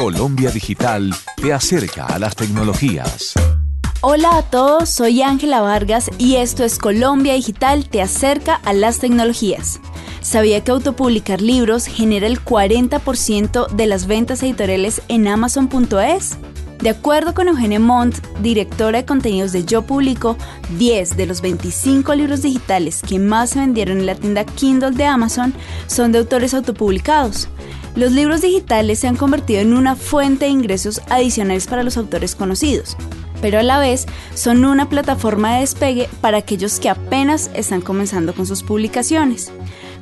Colombia Digital te acerca a las tecnologías. Hola a todos, soy Ángela Vargas y esto es Colombia Digital te acerca a las tecnologías. ¿Sabía que autopublicar libros genera el 40% de las ventas editoriales en Amazon.es? De acuerdo con Eugenia Montt, directora de contenidos de Yo Publico, 10 de los 25 libros digitales que más se vendieron en la tienda Kindle de Amazon son de autores autopublicados. Los libros digitales se han convertido en una fuente de ingresos adicionales para los autores conocidos, pero a la vez son una plataforma de despegue para aquellos que apenas están comenzando con sus publicaciones.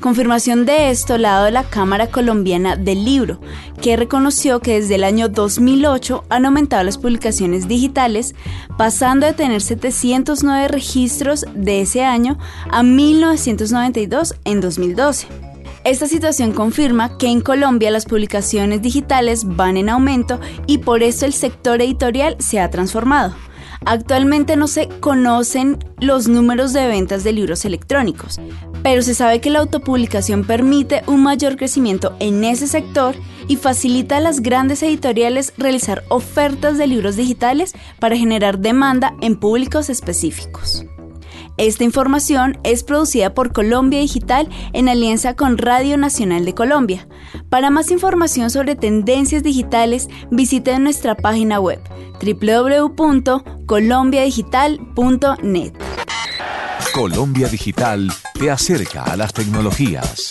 Confirmación de esto la ha dado la Cámara Colombiana del Libro, que reconoció que desde el año 2008 han aumentado las publicaciones digitales, pasando de tener 709 registros de ese año a 1992 en 2012. Esta situación confirma que en Colombia las publicaciones digitales van en aumento y por eso el sector editorial se ha transformado. Actualmente no se conocen los números de ventas de libros electrónicos, pero se sabe que la autopublicación permite un mayor crecimiento en ese sector y facilita a las grandes editoriales realizar ofertas de libros digitales para generar demanda en públicos específicos. Esta información es producida por Colombia Digital en alianza con Radio Nacional de Colombia. Para más información sobre tendencias digitales, visite nuestra página web www.colombiadigital.net. Colombia Digital te acerca a las tecnologías.